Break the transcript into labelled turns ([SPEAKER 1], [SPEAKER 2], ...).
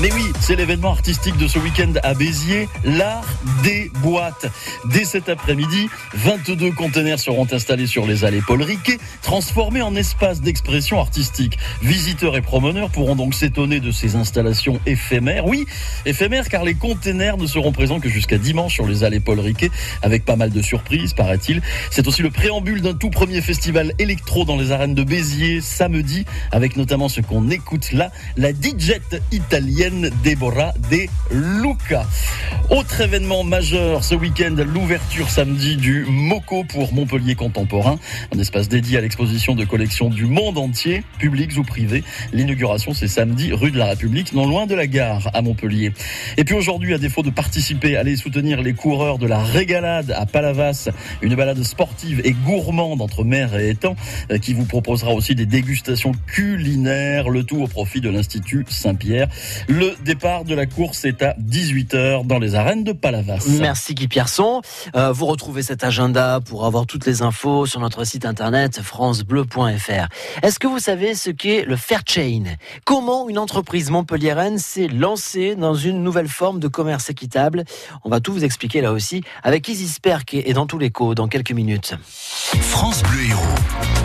[SPEAKER 1] Mais oui, c'est l'événement artistique de ce week-end à Béziers, l'art des boîtes. Dès cet après-midi, 22 conteneurs seront installés sur les allées Paul Riquet, transformés en espace d'expression artistique. Visiteurs et promeneurs pourront donc s'étonner de ces installations éphémères. Oui, éphémères car les conteneurs ne seront présents que jusqu'à dimanche sur les allées Paul Riquet, avec pas mal de surprises, paraît-il. C'est aussi le préambule d'un tout premier festival électro dans les arènes de Béziers samedi, avec notamment ce qu'on écoute là, la DJ italienne Deborah De Luca. Autre événement majeur ce week-end, l'ouverture samedi du MOCO pour Montpellier Contemporain, un espace dédié à l'exposition de collections du monde entier, publics ou privés. L'inauguration c'est samedi rue de la République, non loin de la gare à Montpellier. Et puis aujourd'hui, à défaut de participer, allez soutenir les coureurs de la régalade à Palavas, une balade sportive et gourmande entre mer et étang euh, qui vous proposera aussi des dégustations culinaires, le tout au profit de l'Institut Saint-Pierre. Le départ de la course est à 18h dans les arènes de Palavas.
[SPEAKER 2] Merci Guy Pierson. Euh, vous retrouvez cet agenda pour avoir toutes les infos sur notre site internet francebleu.fr. Est-ce que vous savez ce qu'est le fair chain? Comment une entreprise montpelliéraine s'est lancée dans une nouvelle forme de commerce équitable? On va tout vous expliquer là aussi avec Isis Perk et dans tous les coups dans quelques minutes.
[SPEAKER 3] France Bleu Héros.